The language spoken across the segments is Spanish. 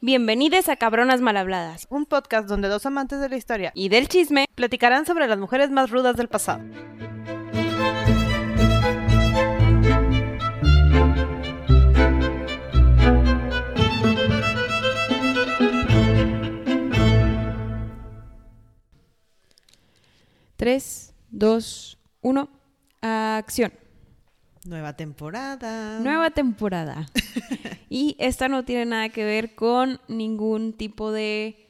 Bienvenidos a Cabronas Malhabladas un podcast donde dos amantes de la historia y del chisme. platicarán sobre las mujeres más rudas del pasado. Tres, dos, uno, acción. Nueva temporada. Nueva temporada. y esta no tiene nada que ver con ningún tipo de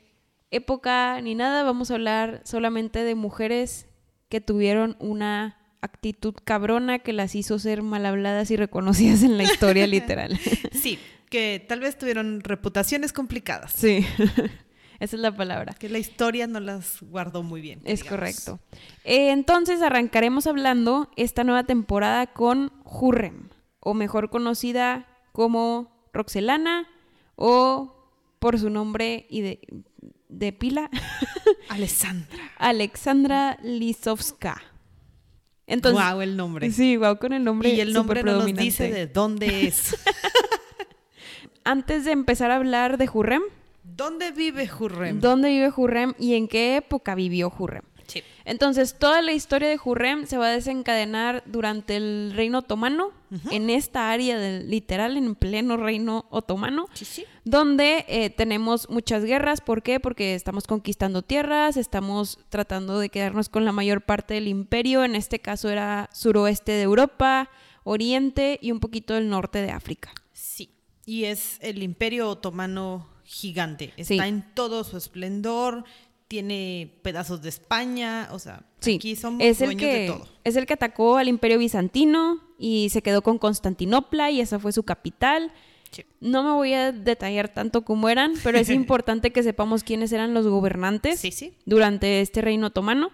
época ni nada. Vamos a hablar solamente de mujeres que tuvieron una actitud cabrona que las hizo ser mal habladas y reconocidas en la historia literal. Sí, que tal vez tuvieron reputaciones complicadas. Sí, esa es la palabra. Que la historia no las guardó muy bien. Es digamos. correcto. Eh, entonces arrancaremos hablando esta nueva temporada con Hurrem, o mejor conocida como Roxelana, o por su nombre y de, de pila, Alessandra. Alexandra Lisovska. Entonces, wow, el nombre. sí, wow, con el nombre y el nombre no nos dice de dónde es. Antes de empezar a hablar de Hurrem, ¿Dónde vive Hurrem? ¿dónde vive Hurrem y en qué época vivió Hurrem? Sí. Entonces, toda la historia de Hurrem se va a desencadenar durante el reino otomano, en esta área del literal, en pleno reino otomano, Sí, sí. donde eh, tenemos muchas guerras. ¿Por qué? Porque estamos conquistando tierras, estamos tratando de quedarnos con la mayor parte del imperio. En este caso era suroeste de Europa, oriente y un poquito del norte de África. Sí. Y es el imperio otomano gigante. Está Sí. en todo su esplendor. Tiene pedazos de España. O sea, Sí, aquí somos es el, dueños que, de todo. es el que atacó al imperio bizantino y se quedó con Constantinopla y esa fue su capital. Sí. No me voy a detallar tanto cómo eran, pero es importante que sepamos quiénes eran los gobernantes Sí, durante este reino otomano.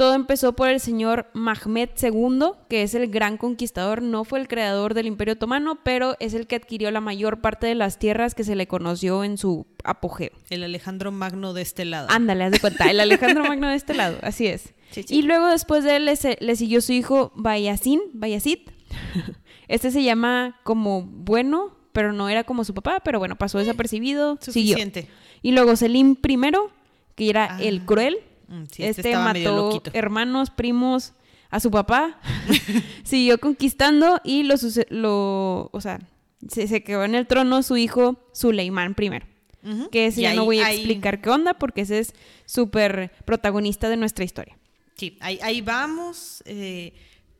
Todo empezó por el señor Mahmed II, que es el gran conquistador, no fue el creador del Imperio Otomano, pero es el que adquirió la mayor parte de las tierras que se le conoció en su apogeo. El Alejandro Magno de este lado. Ándale, haz de cuenta, el Alejandro Magno de este lado, así es. Sí, sí. Y luego después de él le, siguió su hijo Bayazid, Bayazid. Este se llama como bueno, pero no era como su papá, pero bueno, pasó desapercibido, siguió. Suficiente. Y luego Selim I, que era Ah. el cruel. Mm, sí, este medio mató hermanos, primos, a su papá. siguió conquistando y lo, lo o sea, se, se quedó en el trono su hijo Suleimán I. Ujú. Que ese Y ya no voy a ahí- explicar qué onda porque ese es súper protagonista de nuestra historia. Sí, ahí, ahí vamos. eh,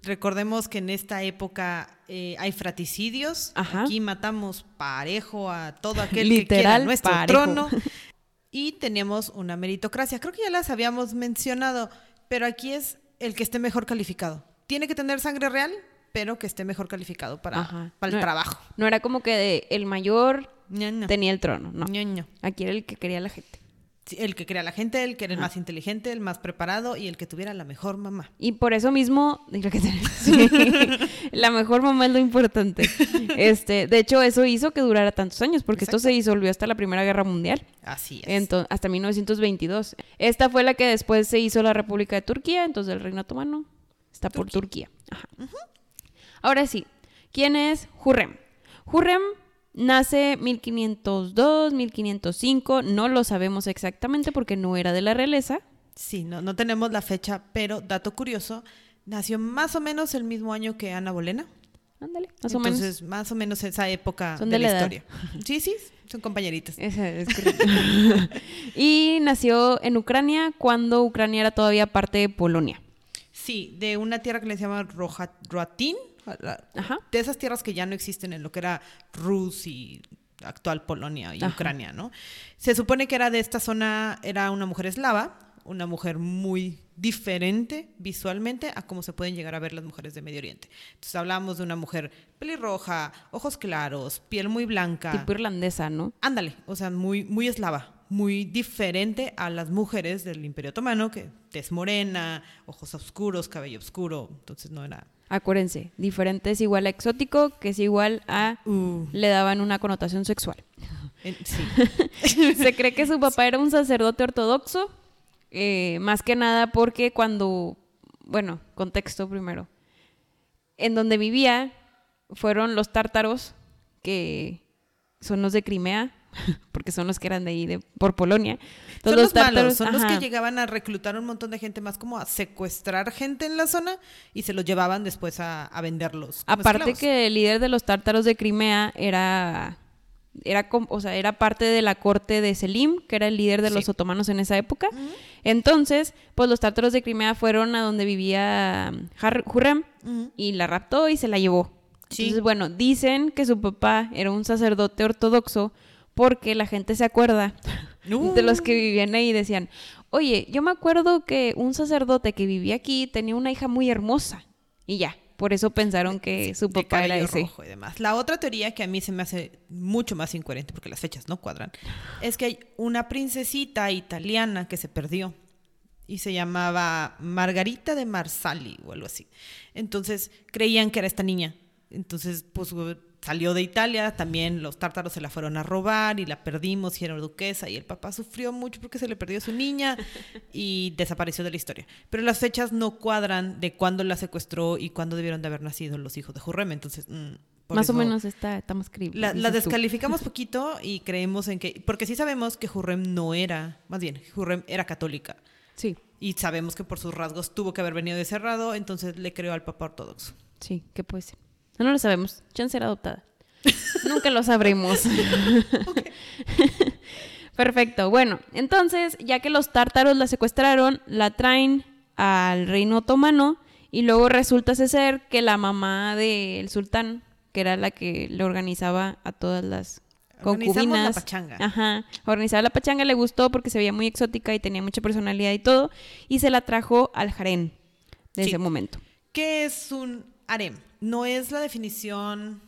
recordemos que en esta época eh, hay fraticidios. Ajá. Aquí matamos parejo a todo aquel que quiera Literal, nuestro parejo. trono. Y tenemos una meritocracia. Creo que ya las habíamos mencionado, pero aquí es el que esté mejor calificado. Tiene que tener sangre real, pero que esté mejor calificado para, Ajá. para el No- trabajo. No era como que el mayor ño. tenía el trono, no. Ño. Aquí era el que quería la gente. El que crea la gente, el que era el más inteligente, el más preparado y el que tuviera la mejor mamá. Y por eso mismo, sí, la mejor mamá es lo importante. Este, de hecho, eso hizo que durara tantos años, porque esto se disolvió hasta la Primera Guerra Mundial, Así es. hasta 1922. Esta fue la que después se hizo la República de Turquía, entonces el Reino Otomano está por Turquía. Ajá. Ahora sí, ¿quién es Hurrem? Hurrem nace 1502, 1505, no lo sabemos exactamente porque no era de la realeza. Sí, no, no tenemos la fecha, pero dato curioso, nació más o menos el mismo año que Ana Bolena. Ándale, más o menos. Entonces, más o menos esa época Son de, de la, la edad. historia. Sí, sí, son compañeritas. Esa es correcto. y nació en Ucrania cuando Ucrania era todavía parte de Polonia. Sí, de una tierra que le se llama Roja- Roatín, la- Ajá. de esas tierras que ya no existen en lo que era Rus y actual Polonia y Ajá. Ucrania, ¿no? Se supone que era de esta zona, era una mujer eslava, una mujer muy diferente visualmente a cómo se pueden llegar a ver las mujeres de Medio Oriente. Entonces hablamos de una mujer pelirroja, ojos claros, piel muy blanca. Tipo irlandesa, ¿no? Ándale, o sea, muy, muy eslava, muy diferente a las mujeres del Imperio Otomano, que tez morena, ojos oscuros, cabello oscuro, entonces no era... Acuérdense, diferente es igual a exótico, que es igual a Uh, le daban una connotación sexual. sí. Se cree que su papá era un sacerdote ortodoxo, eh, más que nada porque cuando, bueno, contexto primero, en donde vivía fueron los tártaros, que son los de Crimea, porque son los que eran de ahí, de, por Polonia. son los, malos, son los que llegaban a reclutar un montón de gente más como a secuestrar gente en la zona y se los llevaban después a, a venderlos. Aparte que el líder de los tártaros de Crimea era era, o sea, era parte de la corte de Selim, que era el líder de los otomanos en esa época. Entonces, pues los tártaros de Crimea fueron a donde vivía Hurrem y la raptó y se la llevó. Entonces, bueno, dicen que su papá era un sacerdote ortodoxo porque la gente se acuerda de los que vivían ahí y decían, oye, yo me acuerdo que un sacerdote que vivía aquí tenía una hija muy hermosa y ya. Por eso pensaron que su papá era ese. Rojo y demás. La otra teoría que a mí se me hace mucho más incoherente porque las fechas no cuadran es que hay una princesita italiana que se perdió y se llamaba Margarita de Marsali o algo así. Entonces creían que era esta niña. Entonces, pues salió de Italia, también los tártaros se la fueron a robar y la perdimos y era duquesa y el papá sufrió mucho porque se le perdió su niña y desapareció de la historia. Pero las fechas no cuadran de cuándo la secuestró y cuándo debieron de haber nacido los hijos de Jurrem, entonces... Mm, más o menos está, estamos La, la descalificamos poquito y creemos en que... Porque sí sabemos que Jurrem no era... Más bien, Jurrem era católica. Sí. Y sabemos que por sus rasgos tuvo que haber venido de cerrado, entonces le creó al papá ortodoxo. Sí, que puede ser. No, lo sabemos. Chance era adoptada. Nunca lo sabremos. Perfecto. Bueno, entonces, ya que los tártaros la secuestraron, la traen al reino otomano y luego resulta ser que la mamá del sultán, que era la que le organizaba a todas las concubinas. la pachanga. Ajá. Organizaba la pachanga, le gustó porque se veía muy exótica y tenía mucha personalidad y todo. Y se la trajo al harén de ese momento. ¿Qué es un harem? no es la definición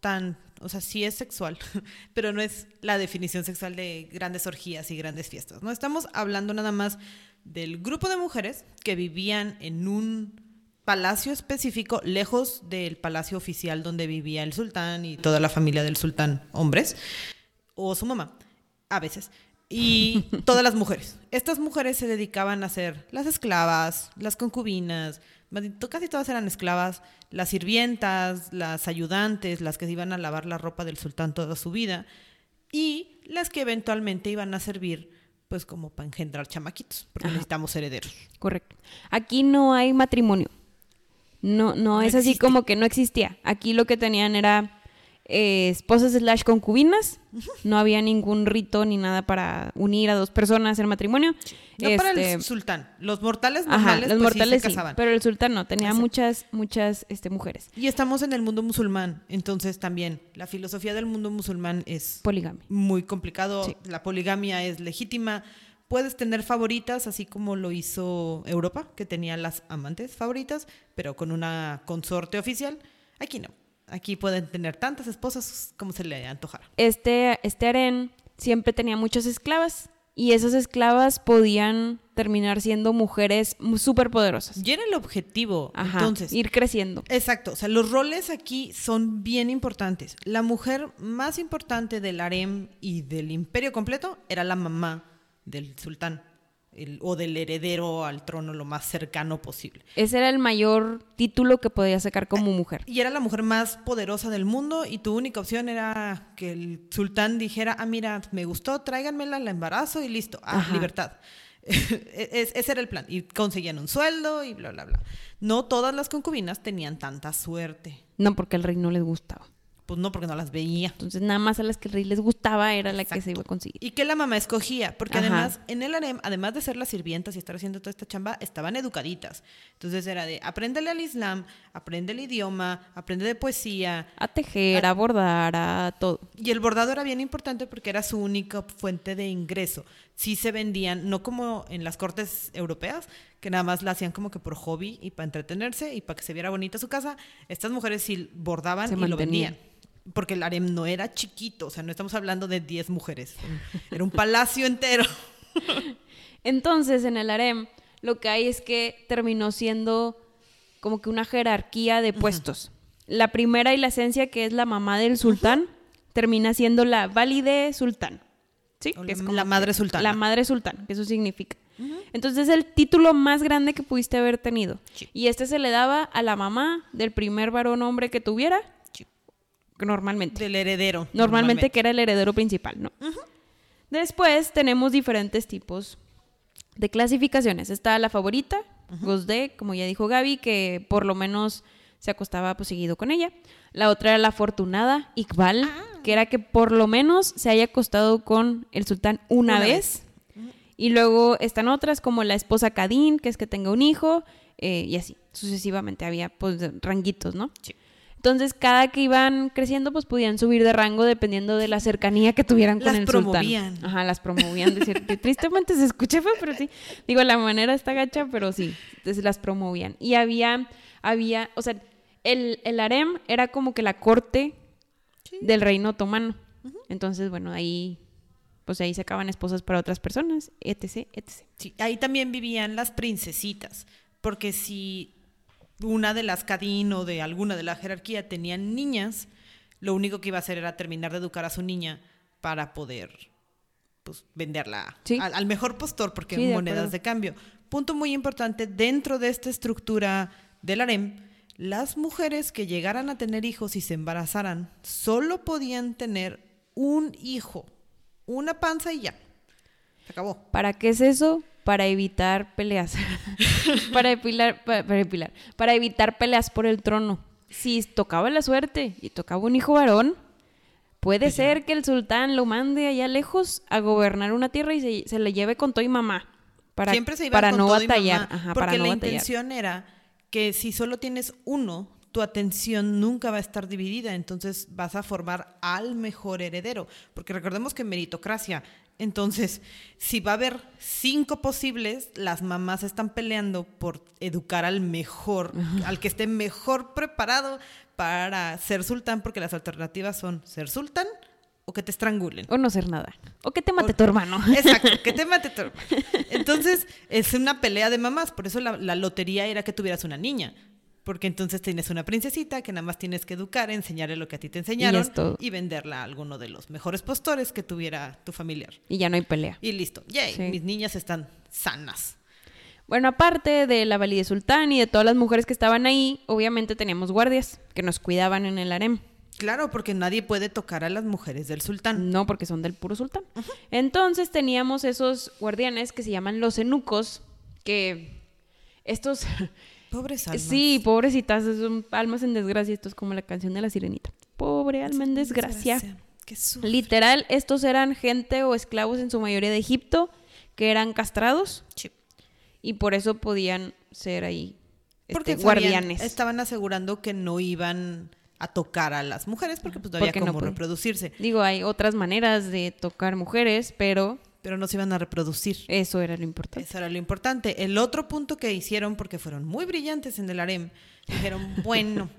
tan, o sea, sí es sexual, pero no es la definición sexual de grandes orgías y grandes fiestas. No estamos hablando nada más del grupo de mujeres que vivían en un palacio específico lejos del palacio oficial donde vivía el sultán y toda la familia del sultán, hombres, o su mamá, a veces. Y todas las mujeres. Estas mujeres se dedicaban a ser las esclavas, las concubinas, casi todas eran esclavas, las sirvientas, las ayudantes, las que iban a lavar la ropa del sultán toda su vida, y las que eventualmente iban a servir pues como para engendrar chamaquitos, porque necesitamos herederos. Correcto. Aquí no hay matrimonio. No, no, es así como que no existía. Aquí lo que tenían era eh, esposas slash concubinas. No había ningún rito ni nada para unir a dos personas en matrimonio. No para el este, sultán. Los mortales normales, los pues, mortales sí, pero el sultán no. Tenía muchas, muchas este, mujeres. Y estamos en el mundo musulmán. Entonces también la filosofía del mundo musulmán es... Poligamia. Muy complicado. La poligamia es legítima. Puedes tener favoritas, así como lo hizo Europa, que tenía las amantes favoritas, pero con una consorte oficial. Aquí no. Aquí pueden tener tantas esposas como se le antojara. Este, este harén siempre tenía muchas esclavas y esas esclavas podían terminar siendo mujeres súper poderosas. Y era el objetivo, entonces. Ir creciendo. Exacto, o sea, los roles aquí son bien importantes. La mujer más importante del harem y del imperio completo era la mamá del sultán o del heredero al trono lo más cercano posible. Ese era el mayor título que podía sacar como eh, mujer. Y era la mujer más poderosa del mundo y tu única opción era que el sultán dijera, ah, mira, me gustó, tráiganmela, la embarazo y listo, ah, libertad. ese era el plan. Y conseguían un sueldo y bla, bla, bla. No todas las concubinas tenían tanta suerte. No, porque al rey no les gustaba. Pues no, porque no las veía. Entonces, nada más a las que el rey les gustaba era la que se iba a conseguir. Y que la mamá escogía, porque además, en el harem, además de ser las sirvientas y estar haciendo toda esta chamba, estaban educaditas. Entonces era de, apréndele al Islam, aprende el idioma, aprende de poesía. A tejer, a, bordar, a todo. Y el bordado era bien importante porque era su única fuente de ingreso. Sí se vendían, no como en las cortes europeas, que nada más la hacían como que por hobby y para entretenerse y para que se viera bonita su casa. Estas mujeres sí bordaban y lo vendían porque el harem no era chiquito, o sea, no estamos hablando de 10 mujeres, era un palacio entero. Entonces, en el harem, lo que hay es que terminó siendo como que una jerarquía de puestos. La primera y la esencia, que es la mamá del sultán, termina siendo la válide sultán. ¿Sí? Que es la madre sultán. La madre sultán, que eso significa. Entonces es el título más grande que pudiste haber tenido. Y este se le daba a la mamá del primer varón hombre que tuviera normalmente. Del heredero. Normalmente, que era el heredero principal, ¿no? Después tenemos diferentes tipos de clasificaciones. Está la favorita, Gosde, como ya dijo Gaby, que por lo menos se acostaba pues, seguido con ella. La otra era la afortunada, Iqbal, Ah. que era que por lo menos se haya acostado con el sultán una, Una vez. Y luego están otras como la esposa Kadin, que es que tenga un hijo, eh, y así, sucesivamente había pues ranguitos, ¿no? Sí. Entonces, cada que iban creciendo, pues podían subir de rango dependiendo de la cercanía que tuvieran con Las el promovían. sultán. Ajá, las promovían. Decir, que tristemente se escucha pero sí. Digo, la manera está gacha, pero sí, entonces las promovían. Y había, había, o sea, el, el harem era como que la corte del reino otomano. Entonces, bueno, ahí, pues ahí sacaban esposas para otras personas, etc, etc. Sí, ahí también vivían las princesitas, porque si una de las Cadín o de alguna de la jerarquía tenían niñas, lo único que iba a hacer era terminar de educar a su niña para poder pues, venderla Sí. al, al mejor postor, porque Sí, monedas de cambio. Punto muy importante, dentro de esta estructura del harem, las mujeres que llegaran a tener hijos y se embarazaran solo podían tener un hijo, una panza y ya. Se acabó. ¿Para qué es eso? Para evitar peleas. para, epilar, para, para epilar. Para evitar peleas por el trono. Si tocaba la suerte y tocaba un hijo varón, puede ser que el sultán lo mande allá lejos a gobernar una tierra y se, se le lleve con todo y mamá. Para, Siempre se iba para con no todo y batallar. mamá, Ajá, porque para no la batallar. intención era que si solo tienes uno, tu atención nunca va a estar dividida, entonces vas a formar al mejor heredero, porque recordemos que meritocracia, entonces si va a haber cinco posibles, las mamás están peleando por educar al mejor, al que esté mejor preparado para ser sultán, porque las alternativas son ser sultán o que te estrangulen. O no ser nada. O que te mate O- tu hermano. Exacto, que te mate tu hermano. Entonces, es una pelea de mamás. Por eso la, la lotería era que tuvieras una niña. Porque entonces tienes una princesita que nada más tienes que educar, enseñarle lo que a ti te enseñaron y venderla a alguno de los mejores postores que tuviera tu familiar. Y ya no hay pelea. Y listo. Yay, Sí. mis niñas están sanas. Bueno, aparte de la validez sultán y de todas las mujeres que estaban ahí, obviamente teníamos guardias que nos cuidaban en el harem. Claro, porque nadie puede tocar a las mujeres del sultán. No, porque son del puro sultán. Entonces teníamos esos guardianes que se llaman los eunucos, que estos, Pobres almas. sí, pobrecitas, son almas en desgracia. Esto es como la canción de la sirenita. Pobre alma en desgracia. Literal, estos eran gente o esclavos en su mayoría de Egipto que eran castrados Sí. y por eso podían ser ahí este, Porque sabían- guardianes. estaban asegurando que no iban a tocar a las mujeres porque pues no había Porque no cómo reproducirse. Digo, hay otras maneras de tocar mujeres, pero Pero no se iban a reproducir. eso era lo importante. Eso era lo importante. El otro punto que hicieron, porque fueron muy brillantes en el harem, dijeron, bueno,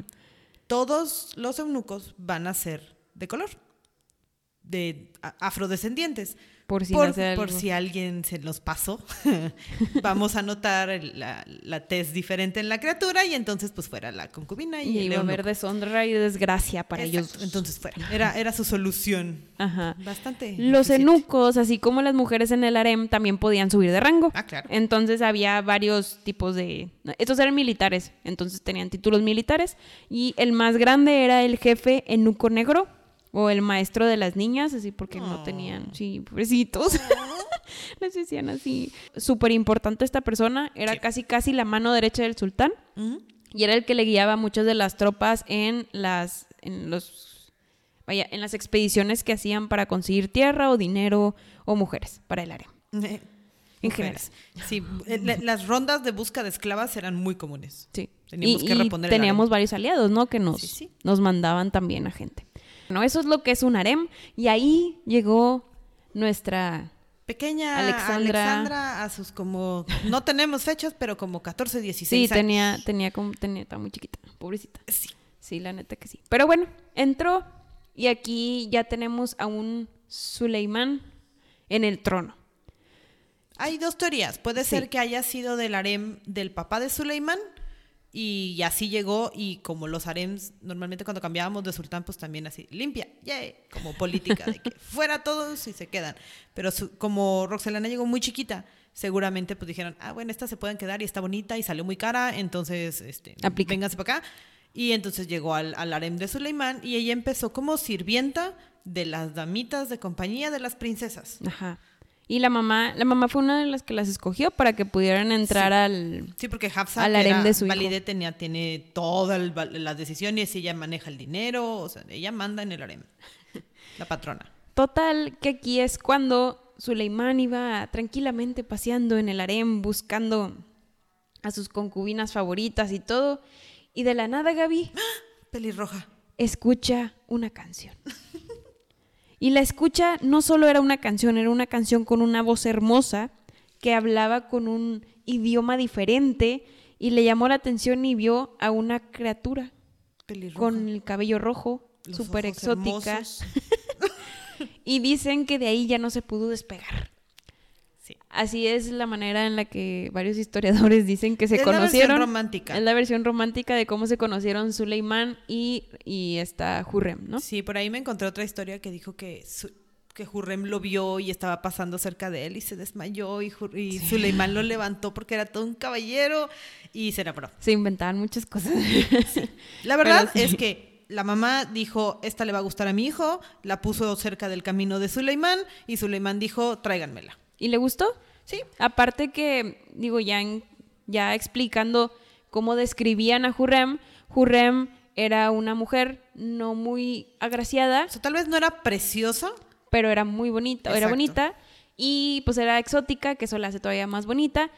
todos los eunucos van a ser de color, de afrodescendientes. Por si por, si alguien se nos pasó, vamos a notar la, la tez diferente en la criatura y entonces pues fuera la concubina y, Y el iba a haber deshonra y desgracia para Exacto, ellos. Entonces fuera. Era, era su solución. Ajá. Bastante. Los eficiente. eunucos, así como las mujeres en el harem, también podían subir de rango. Ah, claro. Entonces había varios tipos de... Estos eran militares, entonces tenían títulos militares. Y el más grande era el jefe eunuco negro o el maestro de las niñas, así porque no tenían... Sí, pobrecitos. Les decían así. Súper importante esta persona, era Sí. casi casi la mano derecha del sultán. Y era el que le guiaba a muchas de las tropas en las, en los, vaya, en las expediciones que hacían para conseguir tierra o dinero o mujeres para el área. En mujeres. Sí, eh, la- las rondas de busca de esclavas eran muy comunes. Sí. Teníamos y, que y teníamos varios aliados, ¿no? Que nos, Sí, sí. nos mandaban también a gente. Eso es lo que es un harem. Y ahí llegó nuestra... Pequeña Alexandra. Alexandra. a sus como, no tenemos fechas, pero como 14, 16 Sí, años. tenía, tenía como, tenía, estaba muy chiquita, pobrecita. Sí. Sí, la neta que sí. Pero bueno, entró y aquí ya tenemos a un Suleimán en el trono. Hay dos teorías. Puede Sí. ser que haya sido del harem del papá de Suleimán y así llegó y como los harems, normalmente cuando cambiábamos de sultán, pues también así, limpia, yay, como política de que fuera todos y se quedan. Pero su- como Roxelana llegó muy chiquita, seguramente pues dijeron, ah, bueno, estas se pueden quedar y está bonita y salió muy cara, entonces, este, Aplica. vénganse para acá. Y entonces llegó al, al harem de Suleimán y ella empezó como sirvienta de las damitas de compañía de las princesas. Ajá. Y la mamá, la mamá fue una de las que las escogió para que pudieran entrar Sí. al... Sí, porque Hafsa, Al harem de su hijo. valide, tenía, tiene todas las decisiones ella maneja el dinero, o sea, ella manda en el harem. La patrona. Total, que aquí es cuando Suleimán iba tranquilamente paseando en el harem buscando a sus concubinas favoritas y todo. Y de la nada, Gaby, Pelirroja. escucha una canción. Y la escucha no solo era una canción, era una canción con una voz hermosa que hablaba con un idioma diferente y le llamó la atención y vio a una criatura Pelirroja. con el cabello rojo, súper exótica. Y dicen que de ahí ya no se pudo despegar. Sí. Así es la manera en la que varios historiadores dicen que se Es la versión conocieron. romántica. Es la versión romántica de cómo se conocieron Suleimán y, y esta Hurrem, ¿no? Sí, por ahí me encontré otra historia que dijo que, su- que Hurrem lo vio y estaba pasando cerca de él y se desmayó y, y Suleimán lo levantó porque era todo un caballero y se enamoró. Se inventaban muchas cosas. La verdad sí. es que la mamá dijo, esta le va a gustar a mi hijo, la puso cerca del camino de Suleimán y Suleimán dijo, tráiganmela. ¿Y le gustó? Sí, Aparte que, digo, ya, en- ya explicando cómo describían a Hurrem, Hurrem era una mujer no muy agraciada, o sea, tal vez no era preciosa, pero era muy bonita, era bonita y pues era exótica, que eso la hace todavía más bonita.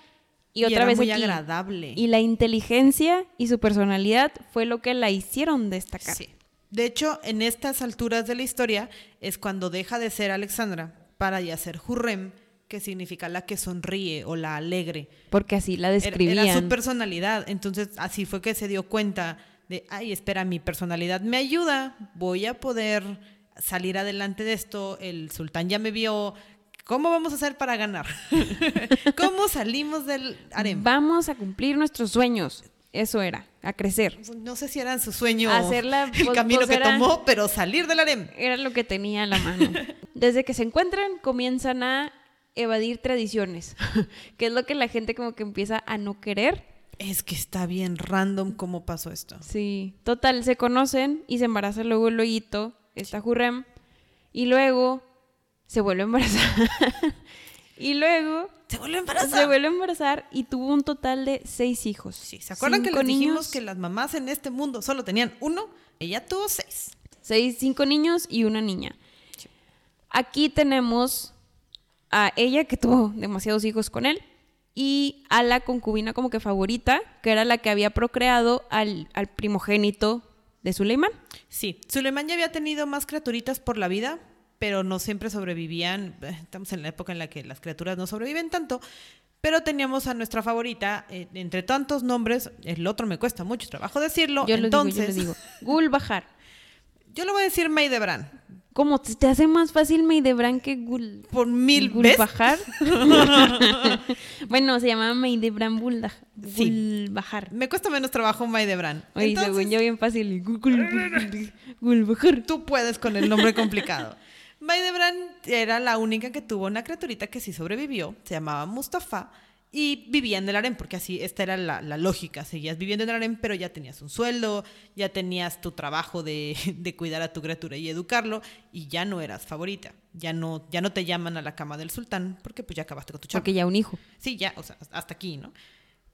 Y, otra era vez muy aquí, agradable. Y la inteligencia y su personalidad fue lo que la hicieron destacar. Sí. De hecho, en estas alturas de la historia es cuando deja de ser Alexandra para ya ser Hurrem, que significa la que sonríe o la alegre. Porque así la describían. Era su personalidad. Entonces, así fue que se dio cuenta de, ay, espera, mi personalidad me ayuda, voy a poder salir adelante de esto, el sultán ya me vio, ¿cómo vamos a hacer para ganar? ¿Cómo salimos del harem? Vamos a cumplir nuestros sueños. Eso era, a crecer. No sé si era su sueño Hacerla, el pues, camino pues, que era- tomó, pero salir del harem. Era lo que tenía a la mano. Desde que se encuentran, comienzan a evadir tradiciones, que es lo que la gente como que empieza a no querer. Es que está bien random cómo pasó esto. Sí, total, se conocen y se embaraza luego luego esta Hurrem, y luego se vuelve a embarazar. y luego Se vuelve embarazada. se vuelve a embarazar y tuvo un total de seis hijos. Sí, ¿se acuerdan que les dijimos niños, que las mamás en este mundo solo tenían uno? Ella tuvo seis. seis, cinco niños y una niña. Aquí tenemos a ella que tuvo demasiados hijos con él y a la concubina como que favorita, que era la que había procreado al, al primogénito de Suleimán. Sí, Suleimán ya había tenido más criaturitas por la vida, pero no siempre sobrevivían. Eh, Estamos en la época en la que las criaturas no sobreviven tanto. Pero teníamos a nuestra favorita, eh, entre tantos nombres, el otro me cuesta mucho trabajo decirlo. Yo entonces, lo digo, yo lo digo. Gulbahar. yo le voy a decir Maidebran. ¿Cómo te, te hace más fácil Maidebran que Gul Por mil veces. Gulbahar? bueno, se llamaba Maidebran Bulda- Sí. Gulbahar. Me cuesta menos trabajo Maidebran. Oye, Entonces, según yo bien fácil. Gul- gul- gul- Gulbahar. tú puedes con el nombre complicado. Maidebran era la única que tuvo una criaturita que sí sobrevivió, se llamaba Mustafa, y vivía en el harem, porque así, esta era la, la lógica, seguías viviendo en el harem, pero ya tenías un sueldo, ya tenías tu trabajo de, de cuidar a tu criatura y educarlo, y ya no eras favorita, ya no, ya no te llaman a la cama del sultán, porque pues ya acabaste con tu chamba. Porque ya un hijo. Sí, ya, o sea, hasta aquí, ¿no?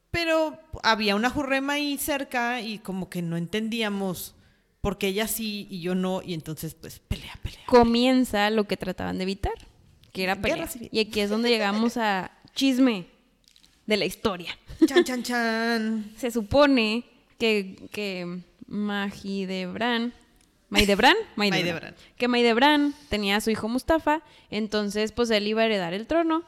Pero había una jurrema ahí cerca y como que no entendíamos por qué ella sí y yo no, y entonces pues pelea, pelea. Comienza lo que trataban de evitar, que era pelea. Y aquí es donde llegamos a chisme de la historia. Chan, chan, chan. Se supone que, que Mahidebran, Maidebran, Maidebran. que Maidebran tenía a su hijo Mustafa, entonces pues él iba a heredar el trono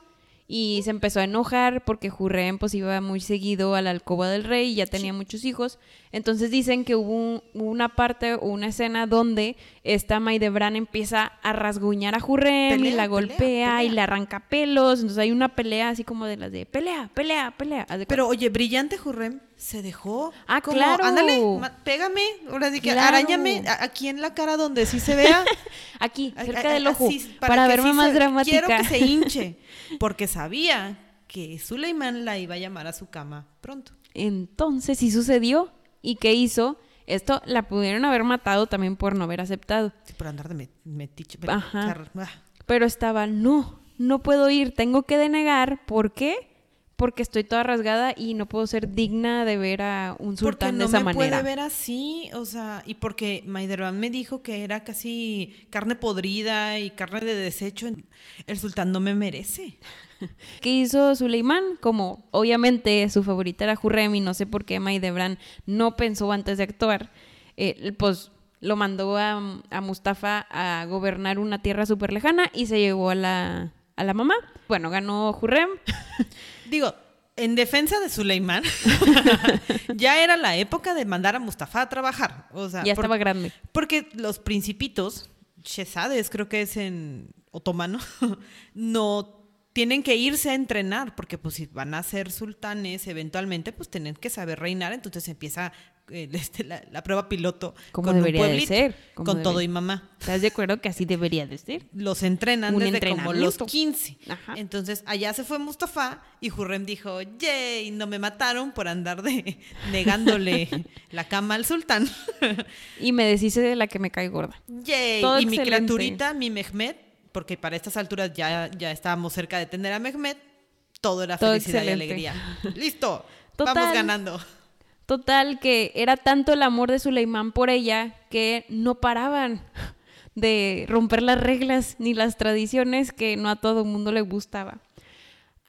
y se empezó a enojar porque Hurrem pues iba muy seguido a la alcoba del rey y ya tenía muchos hijos, entonces dicen que hubo, un- hubo una parte o una escena donde esta Maidebran empieza a rasguñar a Hurrem y la pelea, golpea y le arranca pelos, entonces hay una pelea así como de las de pelea, pelea, pelea. Pero oye, brillante Jurrem se dejó. Ah, como, claro. Ándale, pégame, ahora sí que Claro. arañame aquí en la cara donde sí se vea. Aquí, cerca a- del ojo, así, para, verme sí más se- dramática. Quiero que se hinche, porque sabía que Suleimán la iba a llamar a su cama pronto. Entonces sí sucedió. ¿Y qué hizo? Esto la pudieron haber matado también por no haber aceptado. Sí, por andar de met- metiche. Ajá. ah. Pero estaba, no, no puedo ir, tengo que denegar. ¿Por qué? Porque estoy toda rasgada y no puedo ser digna de ver a un sultán no de esa me manera. puede ver así, o sea, y porque Maiderban me dijo que era casi carne podrida y carne de desecho. El sultán no me merece. ¿Qué hizo Suleimán? Como obviamente su favorita era Hurrem y no sé por qué Maidebran no pensó antes de actuar, eh, pues lo mandó a, a Mustafa a gobernar una tierra súper lejana y se llevó a la, a la mamá. Bueno, ganó Hurrem. Digo, en defensa de Suleimán, ya era la época de mandar a Mustafa a trabajar. O sea, ya por- estaba grande. porque los principitos, Shehzades creo que es en otomano, no tienen que irse a entrenar, porque pues si van a ser sultanes eventualmente, pues tienen que saber reinar, entonces empieza eh, este, la, la prueba piloto Como con un debería de ser, con todo y mamá. ¿Estás de acuerdo que así debería de ser? Los entrenan Un desde como los entrenamiento. 15. Ajá. Entonces allá se fue Mustafa y Hurrem dijo, yay, no me mataron por andar de negándole la cama al sultán. Y me deshice de la que me cae gorda. Yay. Todo y mi criaturita, mi Mehmet, porque para estas alturas ya, ya estábamos cerca de tener a Mehmet, todo era Todo felicidad excelente. y alegría. Listo, Total. vamos ganando. Total, que era tanto el amor de Suleimán por ella que no paraban de romper las reglas ni las tradiciones que no a todo el mundo le gustaba.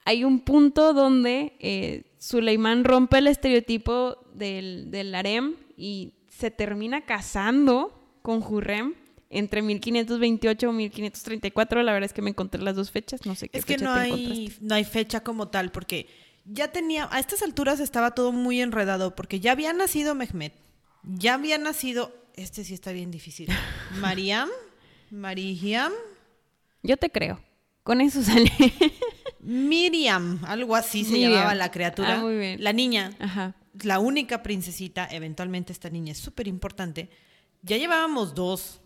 Hay un punto donde eh, Suleimán rompe el estereotipo del, del harem y se termina casando con Hurrem entre 1528 y 1534. La verdad es que me encontré las dos fechas, no sé qué Es que fecha no te hay, no hay fecha como tal, porque ya tenía, a estas alturas estaba todo muy enredado, porque ya había nacido Mehmet, ya había nacido, este sí está bien difícil, Mariam, Mariam, Yo te creo. Con eso sale. Miriam, algo así se llamaba la criatura, Ah, muy bien. la niña, Ajá. la única princesita, eventualmente esta niña es súper importante, ya llevábamos dos.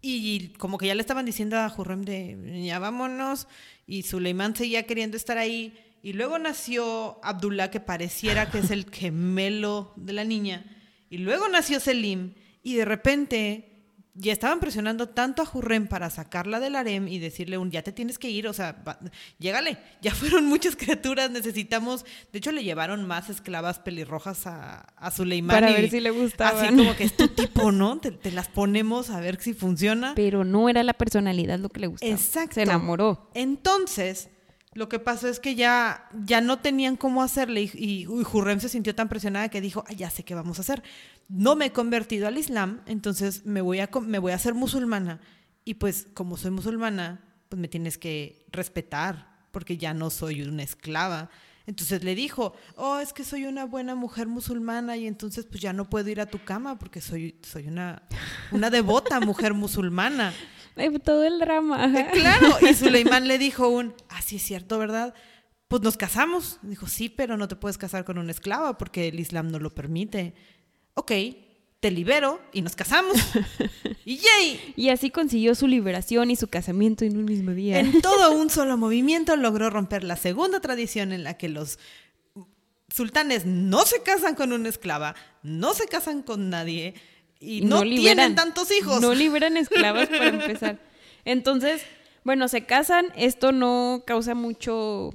Y como que ya le estaban diciendo a Hurrem de ya vámonos. Y Suleimán seguía queriendo estar ahí. Y luego nació Abdullah, que pareciera que es el gemelo de la niña. Y luego nació Selim. Y de repente ya estaban presionando tanto a Hurrem para sacarla del harem y decirle un ya te tienes que ir, o sea, va- llégale, ya fueron muchas criaturas, necesitamos, de hecho le llevaron más esclavas pelirrojas a, a Suleimán. Para y ver si le gustaban. Así como que es tu tipo, ¿no? Te, te las ponemos a ver si funciona. Pero no era la personalidad lo que le gustaba. Exacto. Se enamoró. Entonces, lo que pasó es que ya, ya no tenían cómo hacerle y, y, uy, Hurrem se sintió tan presionada que dijo, "Ah, ya sé qué vamos a hacer. No me he convertido al Islam, entonces me voy a, me voy a hacer musulmana. Y pues como soy musulmana, pues me tienes que respetar, porque ya no soy una esclava. Entonces le dijo, oh, es que soy una buena mujer musulmana y entonces pues ya no puedo ir a tu cama porque soy, soy una, una devota mujer musulmana. Ay, todo el drama. ajá. Eh, Claro, y Suleimán le dijo un, ah, sí es cierto, ¿verdad? Pues nos casamos. Dijo, sí, pero no te puedes casar con una esclava porque el Islam no lo permite. Ok, te libero y nos casamos. y yay, Y así consiguió su liberación y su casamiento en un mismo día. en todo un solo movimiento logró romper la segunda tradición en la que los sultanes no se casan con una esclava, no se casan con nadie y, no, liberan- tienen tantos hijos. No liberan esclavas para empezar. Entonces, bueno, se casan. Esto no causa mucho,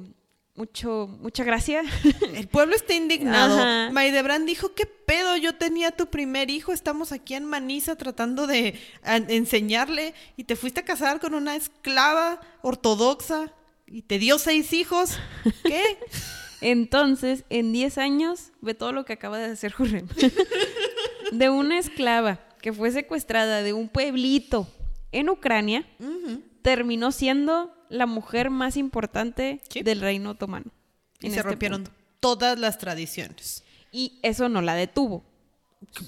mucho, mucha gracia. El pueblo está indignado. Ajá. Maidebrand dijo, ¿qué pedo? Yo tenía tu primer hijo, estamos aquí en Manisa tratando de enseñarle y te fuiste a casar con una esclava ortodoxa y te dio seis hijos. ¿Qué? Entonces, en 10 años, ve todo lo que acaba de hacer Hurrem. De una esclava que fue secuestrada de un pueblito en Ucrania, terminó siendo la mujer más importante Sí. del reino otomano. Y se este rompieron punto. todas las tradiciones. Y eso no la detuvo.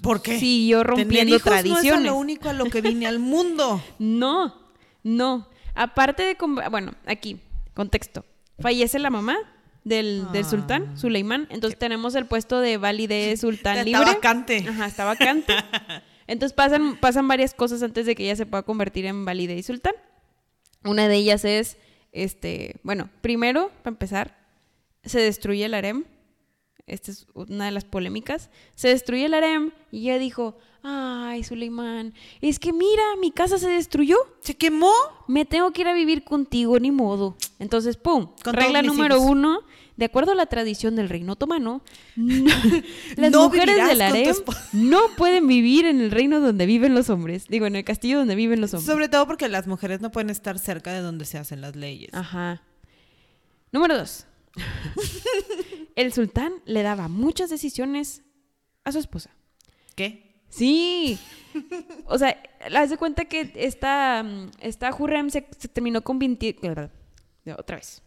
¿Por qué? Siguió rompiendo hijos no es tradiciones. lo único a lo que vine al mundo. No, no. Aparte de... Bueno, aquí, contexto. Fallece la mamá del, del Ah. sultán, Suleimán. Entonces tenemos el puesto de valide sultán Está libre. vacante. Ajá, está vacante. Entonces pasan, pasan varias cosas antes de que ella se pueda convertir en valide y sultán. Una de ellas es, este, bueno, primero, para empezar, se destruye el harem. esta es una de las polémicas, se destruye el harem y ella dijo, ay, Suleimán, es que mira, mi casa se destruyó, ¿Se quemó? me tengo que ir a vivir contigo, ni modo. Entonces, ¡pum! Con Regla número hijos. uno, de acuerdo a la tradición del reino otomano, no- las No mujeres del harem no pueden vivir en el reino donde viven los hombres. Digo, en el castillo donde viven los hombres. Sobre todo porque las mujeres no pueden estar cerca de donde se hacen las leyes. Ajá. Número dos. el sultán le daba muchas decisiones a su esposa. ¿Qué? Sí. O sea, haz de cuenta que esta, mm, esta Hurrem se, se terminó convirtiendo. Otra vez.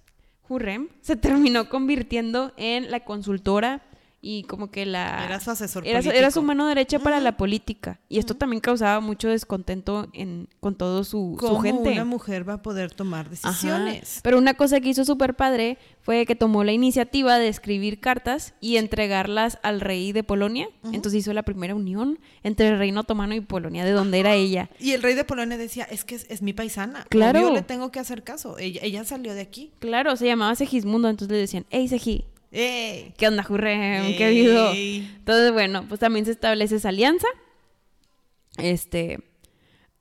Hurrem se terminó convirtiendo en la consultora y como que la. Era su asesor era su, político. era su mano derecha para la política. Y esto también causaba mucho descontento en, con todo su, su ¿Cómo gente. una mujer va a poder tomar Ajá. decisiones? Pero una cosa que hizo súper padre fue que tomó la iniciativa de escribir cartas y entregarlas al rey de Polonia. Entonces hizo la primera unión entre el reino otomano y Polonia, de donde era ella. Y el rey de Polonia decía, es que es, es mi paisana. Claro. Yo le tengo que hacer caso. Ella, ella salió de aquí. Claro, se llamaba Segismundo, entonces le decían, hey Segi, ¡Ey! ¿qué onda, Jurrem? ¿Qué? Ey. Entonces, bueno, pues también se establece esa alianza. Este.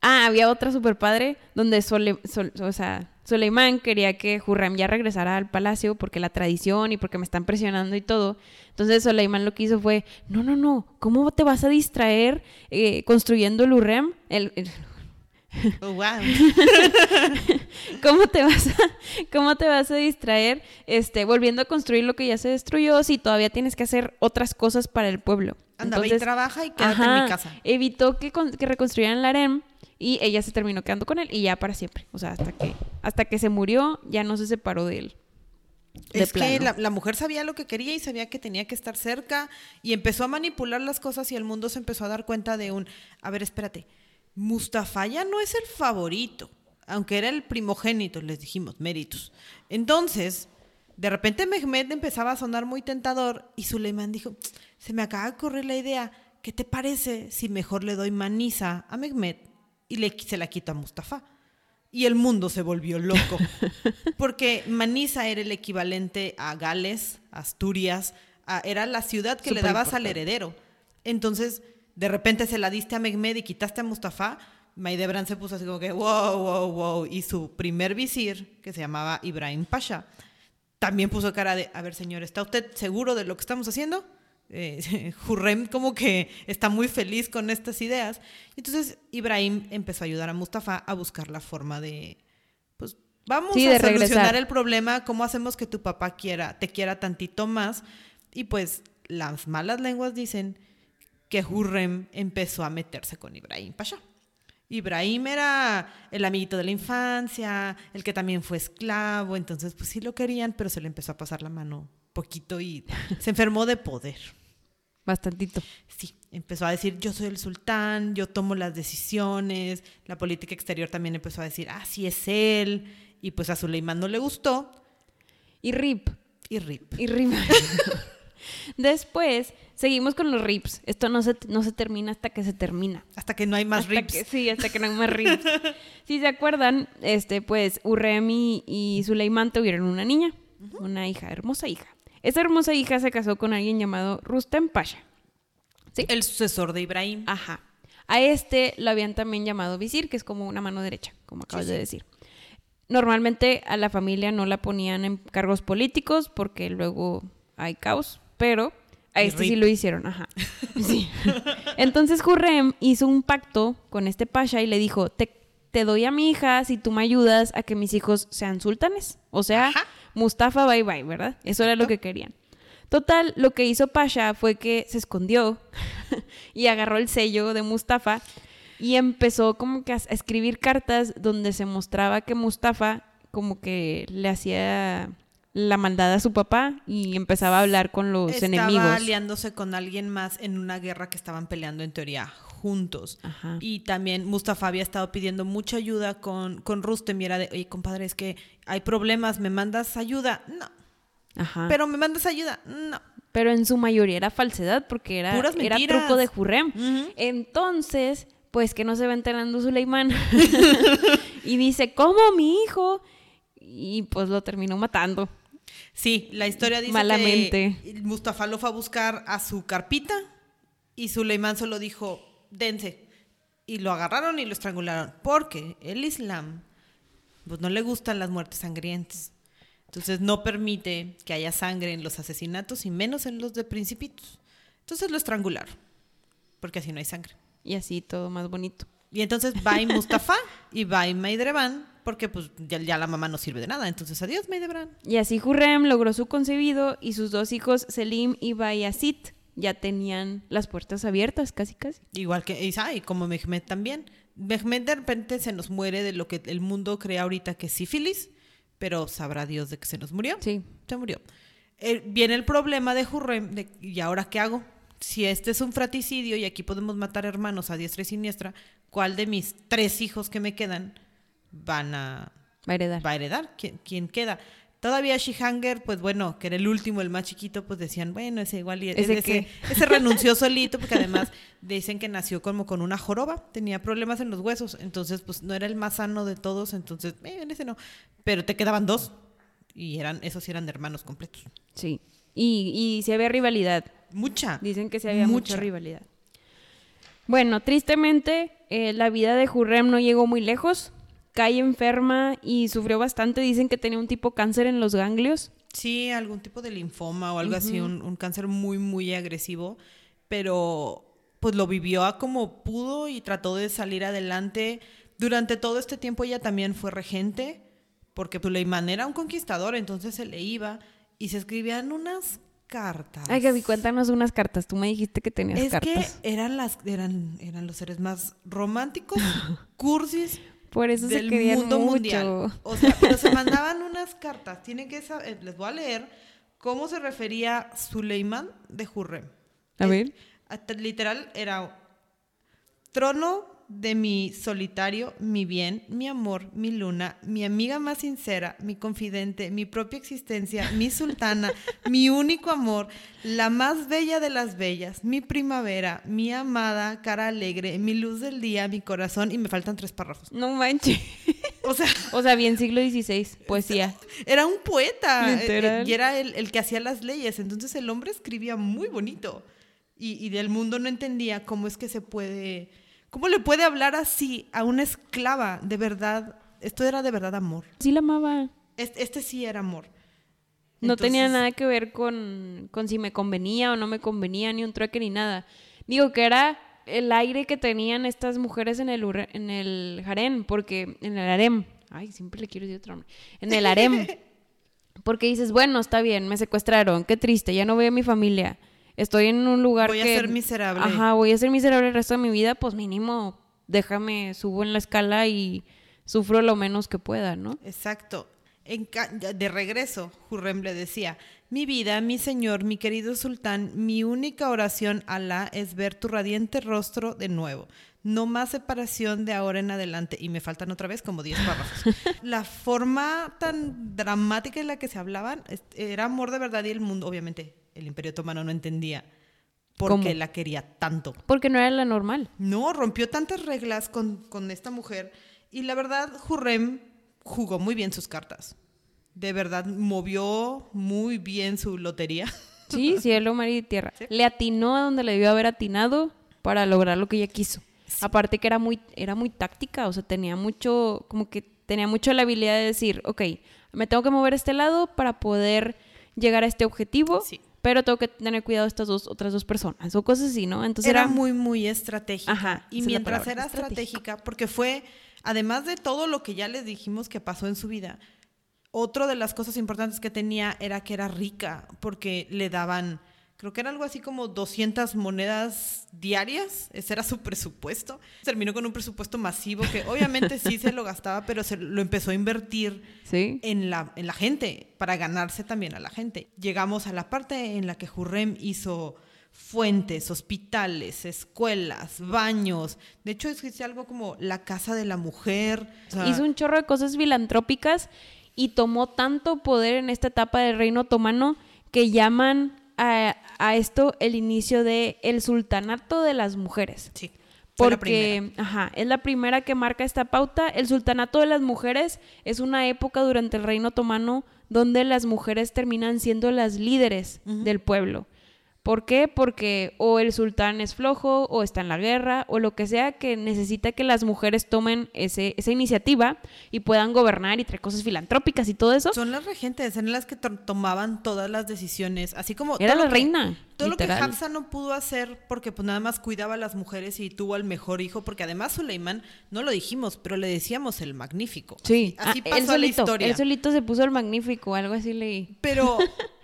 Ah, había otra super padre donde Sole- Sol- o sea, Soleimán quería que Hurrem ya regresara al palacio porque la tradición y porque me están presionando y todo. Entonces Soleimán lo que hizo fue, no, no, no, ¿cómo te vas a distraer eh, construyendo el Hurrem? El, el- Oh, wow. ¿Cómo te vas a, cómo te vas a distraer este, volviendo a construir lo que ya se destruyó si todavía tienes que hacer otras cosas para el pueblo? Anda, ve y trabaja y quédate en mi casa. Evitó que, con- que reconstruyeran el harem y ella se terminó quedando con él y ya para siempre. O sea, hasta que, hasta que se murió ya no se separó de él. De Es que la, la mujer sabía lo que quería y sabía que tenía que estar cerca y empezó a manipular las cosas y el mundo se empezó a dar cuenta de un, a ver, espérate, Mustafa ya no es el favorito, aunque era el primogénito, les dijimos, méritos. Entonces, de repente Mehmed empezaba a sonar muy tentador y Suleiman dijo, se me acaba de correr la idea, ¿qué te parece si mejor le doy Manisa a Mehmed y le, se la quito a Mustafa? Y el mundo se volvió loco. Porque Manisa era el equivalente a Gales, Asturias, a- era la ciudad que le dabas al heredero. Entonces, de repente se la diste a Mehmed y quitaste a Mustafa. Maidebran se puso así como que, wow, wow, wow. Y su primer visir, que se llamaba Ibrahim Pasha, también puso cara de, a ver, señor, ¿está usted seguro de lo que estamos haciendo? Eh, Hurrem como que está muy feliz con estas ideas. Entonces Ibrahim empezó a ayudar a Mustafa a buscar la forma de, pues vamos Sí, a de solucionar regresar. el problema, cómo hacemos que tu papá quiera, te quiera tantito más. Y pues las malas lenguas dicen que Hurrem empezó a meterse con Ibrahim Pasha. Ibrahim era el amiguito de la infancia, el que también fue esclavo, entonces pues sí lo querían, pero se le empezó a pasar la mano poquito y se enfermó de poder. Bastantito. Sí, empezó a decir, yo soy el sultán, yo tomo las decisiones, la política exterior también empezó a decir, ah, sí es él, y pues a Suleiman no le gustó, Y RIP. y rip. Y RIP. Después, seguimos con los rips. Esto no se, no se termina hasta que se termina. Hasta que no hay más Hasta rips. que- sí, hasta que no hay más rips. si se acuerdan, este, pues Urrem y, Suleimán tuvieron una niña, una hija, hermosa hija. Esa hermosa hija se casó con alguien llamado Rustem Pasha. ¿Sí? El sucesor de Ibrahim. Ajá. A este lo habían también llamado visir, que es como una mano derecha, como acabas Sí, de decir. Normalmente a la familia no la ponían en cargos políticos porque luego hay caos, pero a este sí lo hicieron, ajá. Sí. Entonces Hurrem hizo un pacto con este pasha y le dijo, te, te doy a mi hija si tú me ayudas a que mis hijos sean sultanes. O sea, Ajá. Mustafa bye bye, ¿verdad? Eso era lo que querían. Total, lo que hizo Pasha fue que se escondió y agarró el sello de Mustafa y empezó como que a escribir cartas donde se mostraba que Mustafa como que le hacía la maldad a su papá y empezaba a hablar con los Estaba enemigos. aliándose con alguien más en una guerra que estaban peleando en teoría juntos. Ajá. Y también Mustafa había estado pidiendo mucha ayuda con, con Rustem y era de, oye, compadre, es que hay problemas, ¿me mandas ayuda? No. Ajá. Pero, ¿Pero me mandas ayuda? No. en su mayoría era falsedad porque era, Puras era truco de Hurrem. Ujú. Entonces, pues que no se va enterando Suleimán. y dice, ¿cómo mi hijo? Y pues lo terminó matando. Sí, la historia dice Malamente. que Mustafa lo fue a buscar a su carpita y Suleimán solo dijo, dense. Y lo agarraron y lo estrangularon. Porque el Islam pues no le gustan las muertes sangrientas. Entonces no permite que haya sangre en los asesinatos y menos en los de principitos. Entonces lo estrangularon. Porque así no hay sangre. Y así todo más bonito. Y entonces va y Mustafa y va y porque pues ya, ya la mamá no sirve de nada. Entonces adiós Maidreban. Y así Hurrem logró su concebido y sus dos hijos, Selim y Bayazid, ya tenían las puertas abiertas, casi casi. Igual que Isa y como Mehmed también. Mehmed de repente se nos muere de lo que el mundo crea ahorita que es sífilis, pero sabrá Dios de que se nos murió. Sí. Se murió. Eh, viene el problema de Hurrem, de, ¿y ahora qué hago? Si este es un fraticidio y aquí podemos matar hermanos a diestra y siniestra, ¿cuál de mis tres hijos que me quedan van a, Va a heredar. va a heredar? ¿Quién, quién queda? Todavía Shihanger, pues bueno, que era el último, el más chiquito, pues decían, bueno, ese igual y ¿Ese ese, qué? ese renunció solito, porque además dicen que nació como con una joroba, tenía problemas en los huesos, entonces pues no era el más sano de todos, entonces, eh, ese no. Pero te quedaban dos, y eran, esos eran hermanos completos. Sí. Y, y si había rivalidad. Mucha. Dicen que sí había mucha, Mucha. rivalidad. Bueno, tristemente, eh, la vida de Hurrem no llegó muy lejos. Cae enferma y sufrió bastante. Dicen que tenía un tipo cáncer en los ganglios. Sí, algún tipo de linfoma o algo así, un, un cáncer muy, muy agresivo, pero pues lo vivió a como pudo y trató de salir adelante. Durante todo este tiempo ella también fue regente, porque Suleimán era un conquistador, entonces se le iba y se escribían unas cartas. Ay, Gaby, cuéntanos unas cartas. Tú me dijiste que tenías es cartas. que eran las eran eran los seres más románticos, cursis Por eso se querían mundo mucho. mundial. O sea, pero se mandaban unas cartas. Tienen que saber, les voy a leer cómo se refería Suleimán de Hurrem. A Es- ver. hasta literal era trono de mi solitario, mi bien, mi amor, mi luna, mi amiga más sincera, mi confidente, mi propia existencia, mi sultana, mi único amor, la más bella de las bellas, mi primavera, mi amada, cara alegre, mi luz del día, mi corazón, y me faltan tres párrafos. No manches. O sea, O sea, bien siglo XVI, poesía. era un poeta eh, Literal. y era el, el que hacía las leyes. Entonces el hombre escribía muy bonito y, y del mundo no entendía cómo es que se puede, cómo le puede hablar así a una esclava. De verdad, esto era de verdad amor. Sí la amaba. Este, este sí era amor. No tenía nada que ver con, con si me convenía o no me convenía, ni un trueque ni nada. Digo que era el aire que tenían estas mujeres en el, en el harem, porque en el harem, ay, siempre le quiero decir otro nombre, en el harem, porque dices, bueno, está bien, me secuestraron, qué triste, ya no veo a mi familia, estoy en un lugar Voy a que... ser miserable. Ajá, voy a ser miserable el resto de mi vida, pues mínimo, déjame, subo en la escala y sufro lo menos que pueda, ¿no? Exacto. En de regreso, Hurrem le decía, mi vida, mi señor, mi querido sultán, mi única oración a Alá es ver tu radiante rostro de nuevo. No más separación de ahora en adelante. Y me faltan otra vez como 10 párrafos. la forma tan dramática en la que se hablaban era amor de verdad y el mundo, obviamente, el imperio otomano no entendía por qué la quería tanto. Porque no era la normal. No, rompió tantas reglas con, con esta mujer. Y la verdad, Hurrem jugó muy bien sus cartas. De verdad, movió muy bien su lotería. Sí, cielo, mar y tierra. Le atinó a donde le debió haber atinado para lograr lo que ella quiso. Aparte que era muy, era muy táctica, o sea, tenía mucho, como que tenía mucho la habilidad de decir, ok, me tengo que mover a este lado para poder llegar a este objetivo, Sí. Pero tengo que tener cuidado de estas dos, otras dos personas, o cosas así, ¿no? Entonces era, era, muy, muy estratégica. Ajá, y mientras palabra, era estratégica. estratégica, porque fue, además de todo lo que ya les dijimos que pasó en su vida, otra de las cosas importantes que tenía era que era rica, porque le daban, creo que era algo así como 200 monedas diarias, ese era su presupuesto. Terminó con un presupuesto masivo que obviamente sí se lo gastaba, pero se lo empezó a invertir ¿sí? en la, en la gente, para ganarse también a la gente. Llegamos a la parte en la que Hurrem hizo fuentes, hospitales, escuelas, baños. De hecho, existe algo como la casa de la mujer. O sea, Hizo un chorro de cosas filantrópicas y tomó tanto poder en esta etapa del reino otomano que llaman a, esto el inicio de el sultanato de las mujeres. Sí. Fue la Porque, ajá, es la primera que marca esta pauta. El sultanato de las mujeres es una época durante el reino otomano donde las mujeres terminan siendo las líderes del pueblo. ¿Por qué? Porque o el sultán es flojo, o está en la guerra, o lo que sea que necesita que las mujeres tomen ese, esa iniciativa y puedan gobernar y traer cosas filantrópicas y todo eso. Son las regentes, eran las que to- tomaban todas las decisiones, así como... Era la que- reina, Todo literal. lo que Hafsa no pudo hacer porque pues nada más cuidaba a las mujeres y tuvo al mejor hijo, porque además Suleimán, no lo dijimos, pero le decíamos el magnífico. Sí, Así ah, pasó él la solito, historia. él solito se puso el magnífico, algo así leí. Pero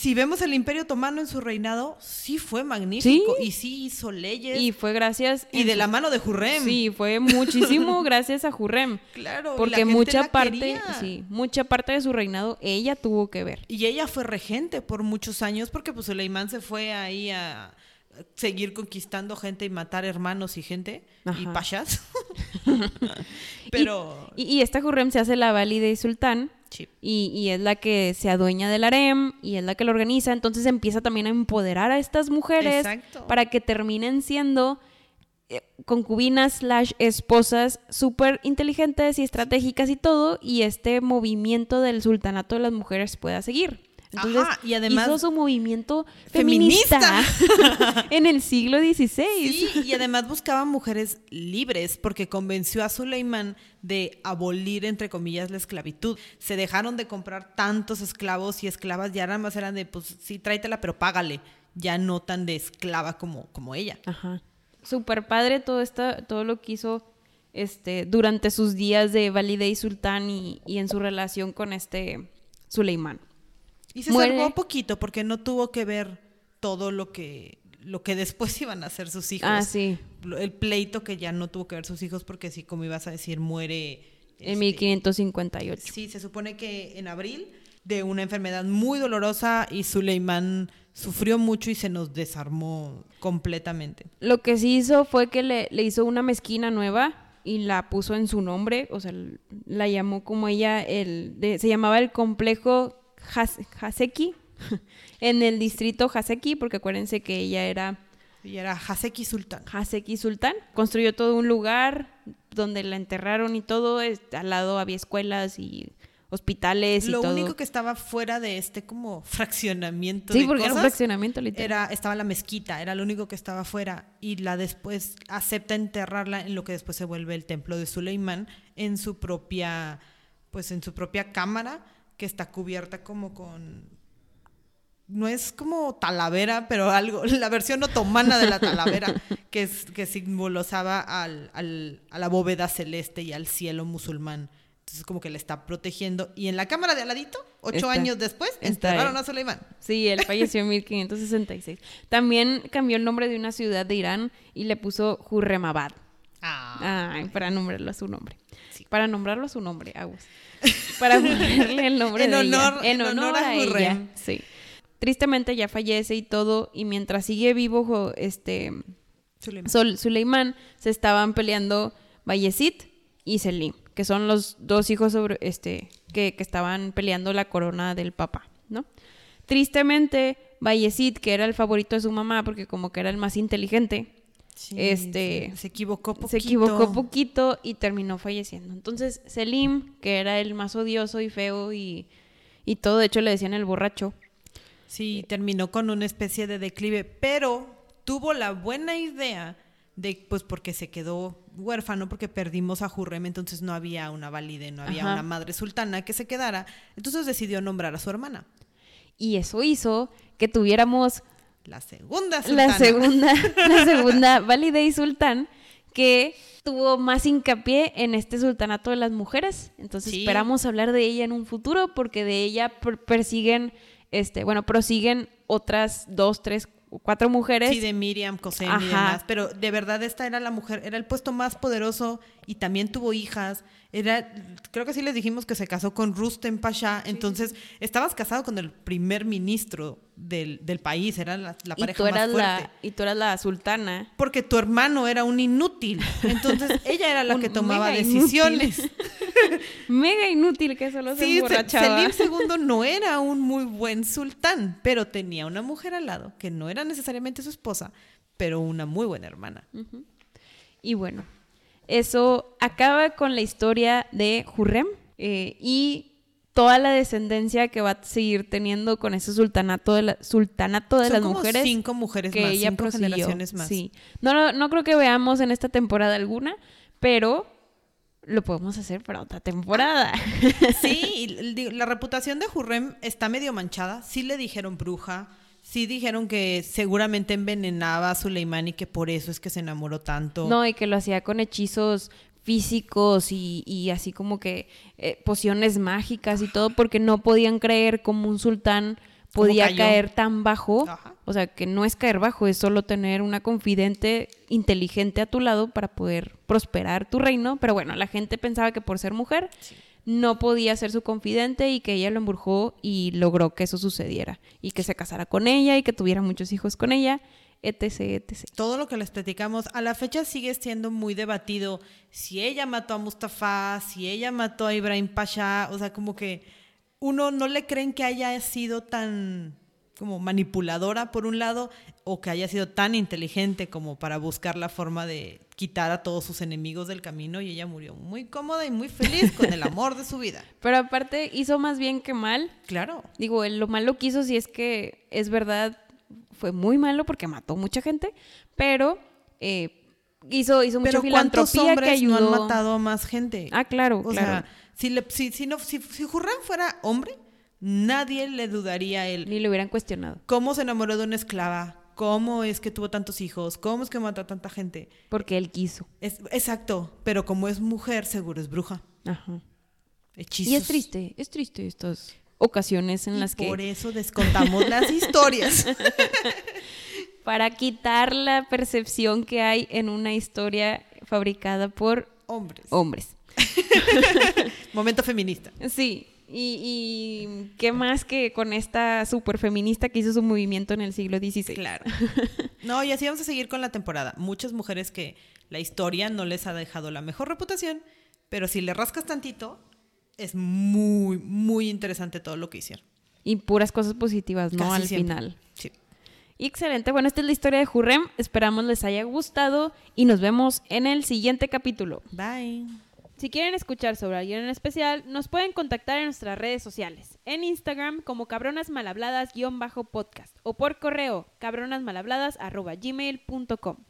si vemos el Imperio Otomano en su reinado, sí fue magnífico Sí. y sí hizo leyes Y y, fue gracias... en de la mano de Hurrem. Sí, fue muchísimo gracias a Hurrem. Claro, y la Porque mucha parte, sí, mucha parte de su reinado ella tuvo que ver. Y ella fue regente por muchos años porque pues Suleimán se fue ahí a seguir conquistando gente y matar hermanos y gente y pashas. Pero Y, y esta Hurrem se hace la válida y sultán. Sí. Y, y es la que se adueña del harem y es la que lo organiza. Entonces empieza también a empoderar a estas mujeres Exacto. para que terminen siendo eh, concubinas slash esposas súper inteligentes y estratégicas y todo. Y este movimiento del sultanato de las mujeres pueda seguir. Entonces, Ajá, y además- hizo su movimiento feminista, en el siglo XVI. Sí, y además buscaba mujeres libres porque convenció a Suleimán de abolir, entre comillas, la esclavitud. Se dejaron de comprar tantos esclavos y esclavas, ya nada más eran de, pues sí, tráetela, pero págale. Ya no tan de esclava como, como ella. Ajá. Súper padre todo, esta, todo lo que hizo este, durante sus días de Valide y Sultán y, y en su relación con este Suleimán. Y se Muere. salvó poquito porque no tuvo que ver todo lo que, lo que después iban a hacer sus hijos. Ah, sí. El pleito que ya no tuvo que ver sus hijos porque sí, como ibas a decir, muere... En este, 1558. Sí, se supone que en abril de una enfermedad muy dolorosa y Suleimán sufrió mucho y se nos desarmó completamente. Lo que sí hizo fue que le, le hizo una mezquina nueva y la puso en su nombre, o sea, la llamó como ella, el, de- se llamaba el complejo Has- Haseki, en el distrito Haseki, porque acuérdense que ella era Y era Haseki Sultán. Haseki Sultán. Construyó todo un lugar donde la enterraron y todo. al lado había escuelas y hospitales y Lo todo. único que estaba fuera de este como fraccionamiento sí, de porque era un fraccionamiento literal. era estaba la mezquita, era lo único que estaba fuera y la después acepta enterrarla en lo que después se vuelve el templo de Suleimán en su propia pues en su propia cámara que está cubierta como con no es como talavera, pero algo, la versión otomana de la talavera, que, es, que simbolizaba al, al- a la bóveda celeste y al cielo musulmán. Entonces como que le está protegiendo. Y en la cámara de aladito, ocho Está- años después, enterraron a Suleimán. Sí, él falleció en 1566. También cambió el nombre de una ciudad de Irán y le puso Hurremabad. Ah. Ay, para nombrarlo a su nombre. Sí. Para nombrarlo a su nombre, Agus. Para ponerle el nombre En de ella. honor- en honor a ella. Hurrem. Sí. Tristemente ya fallece y todo, y mientras sigue vivo, este, Suleimán se estaban peleando Bayezid y Selim, que son los dos hijos sobre, este, que, que estaban peleando la corona del papá, ¿no? Tristemente, Bayezid, que era el favorito de su mamá, porque como que era el más inteligente, Sí, este, se, se equivocó poquito. se equivocó poquito y terminó falleciendo. Entonces, Selim, que era el más odioso y feo y, y todo, de hecho le decían el borracho, Sí, terminó con una especie de declive, pero tuvo la buena idea de, pues porque se quedó huérfano, porque perdimos a Jurrem, entonces no había una valide, no había Ajá. una madre sultana que se quedara, entonces decidió nombrar a su hermana, y eso hizo que tuviéramos la segunda sultana. la segunda, la segunda Validei Sultán, que tuvo más hincapié en este sultanato de las mujeres. Entonces Sí. esperamos hablar de ella en un futuro, porque de ella per- persiguen, este, bueno, prosiguen otras dos, tres, cuatro mujeres. Sí, de Miriam, Cosén y demás. Pero de verdad esta era la mujer, era el puesto más poderoso y también tuvo hijas. Era, creo que sí les dijimos que se casó con Rustem Pasha. Entonces, estabas casado con el primer ministro del, del país, era la, la y pareja tú más eras fuerte. la, y tú eras la sultana. Porque tu hermano era un inútil. Entonces, ella era la Un que tomaba mega decisiones. Mega inútil que solo se Sí, Se- emborrachaba. Selim II no era un muy buen sultán, pero tenía una mujer al lado que no era necesariamente su esposa, pero una muy buena hermana. Y bueno, eso acaba con la historia de Hurrem eh, y toda la descendencia que va a seguir teniendo con ese sultanato de, la, sultanato de Son las como mujeres. cinco mujeres que más, ella cinco prosiguió. generaciones más. Sí. No, no, no creo que veamos en esta temporada alguna, pero lo podemos hacer para otra temporada. Sí, y la reputación de Hurrem está medio manchada. Sí le dijeron bruja, sí dijeron que seguramente envenenaba a Suleimán y que por eso es que se enamoró tanto. No, y que lo hacía con hechizos físicos y, y así como que eh, pociones mágicas y todo, porque no podían creer como un sultán ¿Cómo podía caer tan bajo. Ajá. O sea, que no es caer bajo, es solo tener una confidente inteligente a tu lado para poder prosperar tu reino. Pero bueno, la gente pensaba que por ser mujer no podía ser su confidente y que ella lo embrujó y logró que eso sucediera. Y que se casara con ella y que tuviera muchos hijos con ella, etc, etc. Todo lo que les platicamos, a la fecha sigue siendo muy debatido si ella mató a Mustafa, si ella mató a Ibrahim Pasha, o sea, como que uno no le creen que haya sido tan como manipuladora por un lado o que haya sido tan inteligente como para buscar la forma de quitar a todos sus enemigos del camino y ella murió muy cómoda y muy feliz con el amor de su vida. Pero aparte hizo más bien que mal. Claro. Digo, lo malo que hizo, si es que es verdad, fue muy malo porque mató mucha gente, pero eh, hizo, hizo mucha Pero ¿cuántos que hombres no han matado a más gente? Ah, claro, O claro. sea, si, le- si, si, no, si, si fuera hombre, nadie le dudaría a él. Ni lo hubieran cuestionado. ¿Cómo se enamoró de una esclava? ¿Cómo es que tuvo tantos hijos? ¿Cómo es que mató a tanta gente? Porque él quiso. Es, exacto, pero como es mujer, seguro es bruja. Ajá. Hechizos. Y es triste, es triste estas ocasiones en Y las que por eso descontamos las historias. para quitar la percepción que hay en una historia fabricada por Hombres. hombres. Momento feminista. Sí, y, y qué más que con esta super feminista que hizo su movimiento en el siglo XVI. Claro. No, y así vamos a seguir con la temporada. Muchas mujeres que la historia no les ha dejado la mejor reputación, pero si le rascas tantito, es muy, muy interesante todo lo que hicieron. Y puras cosas positivas, ¿no? Casi Al siempre. final. Sí. Y excelente. Bueno, esta es la historia de Jurrem. Esperamos les haya gustado y nos vemos en el siguiente capítulo. Bye. Si quieren escuchar sobre alguien en especial, nos pueden contactar en nuestras redes sociales. En Instagram como cabronasmalhabladas-podcast o por correo cabronasmalhabladas.gmail.com.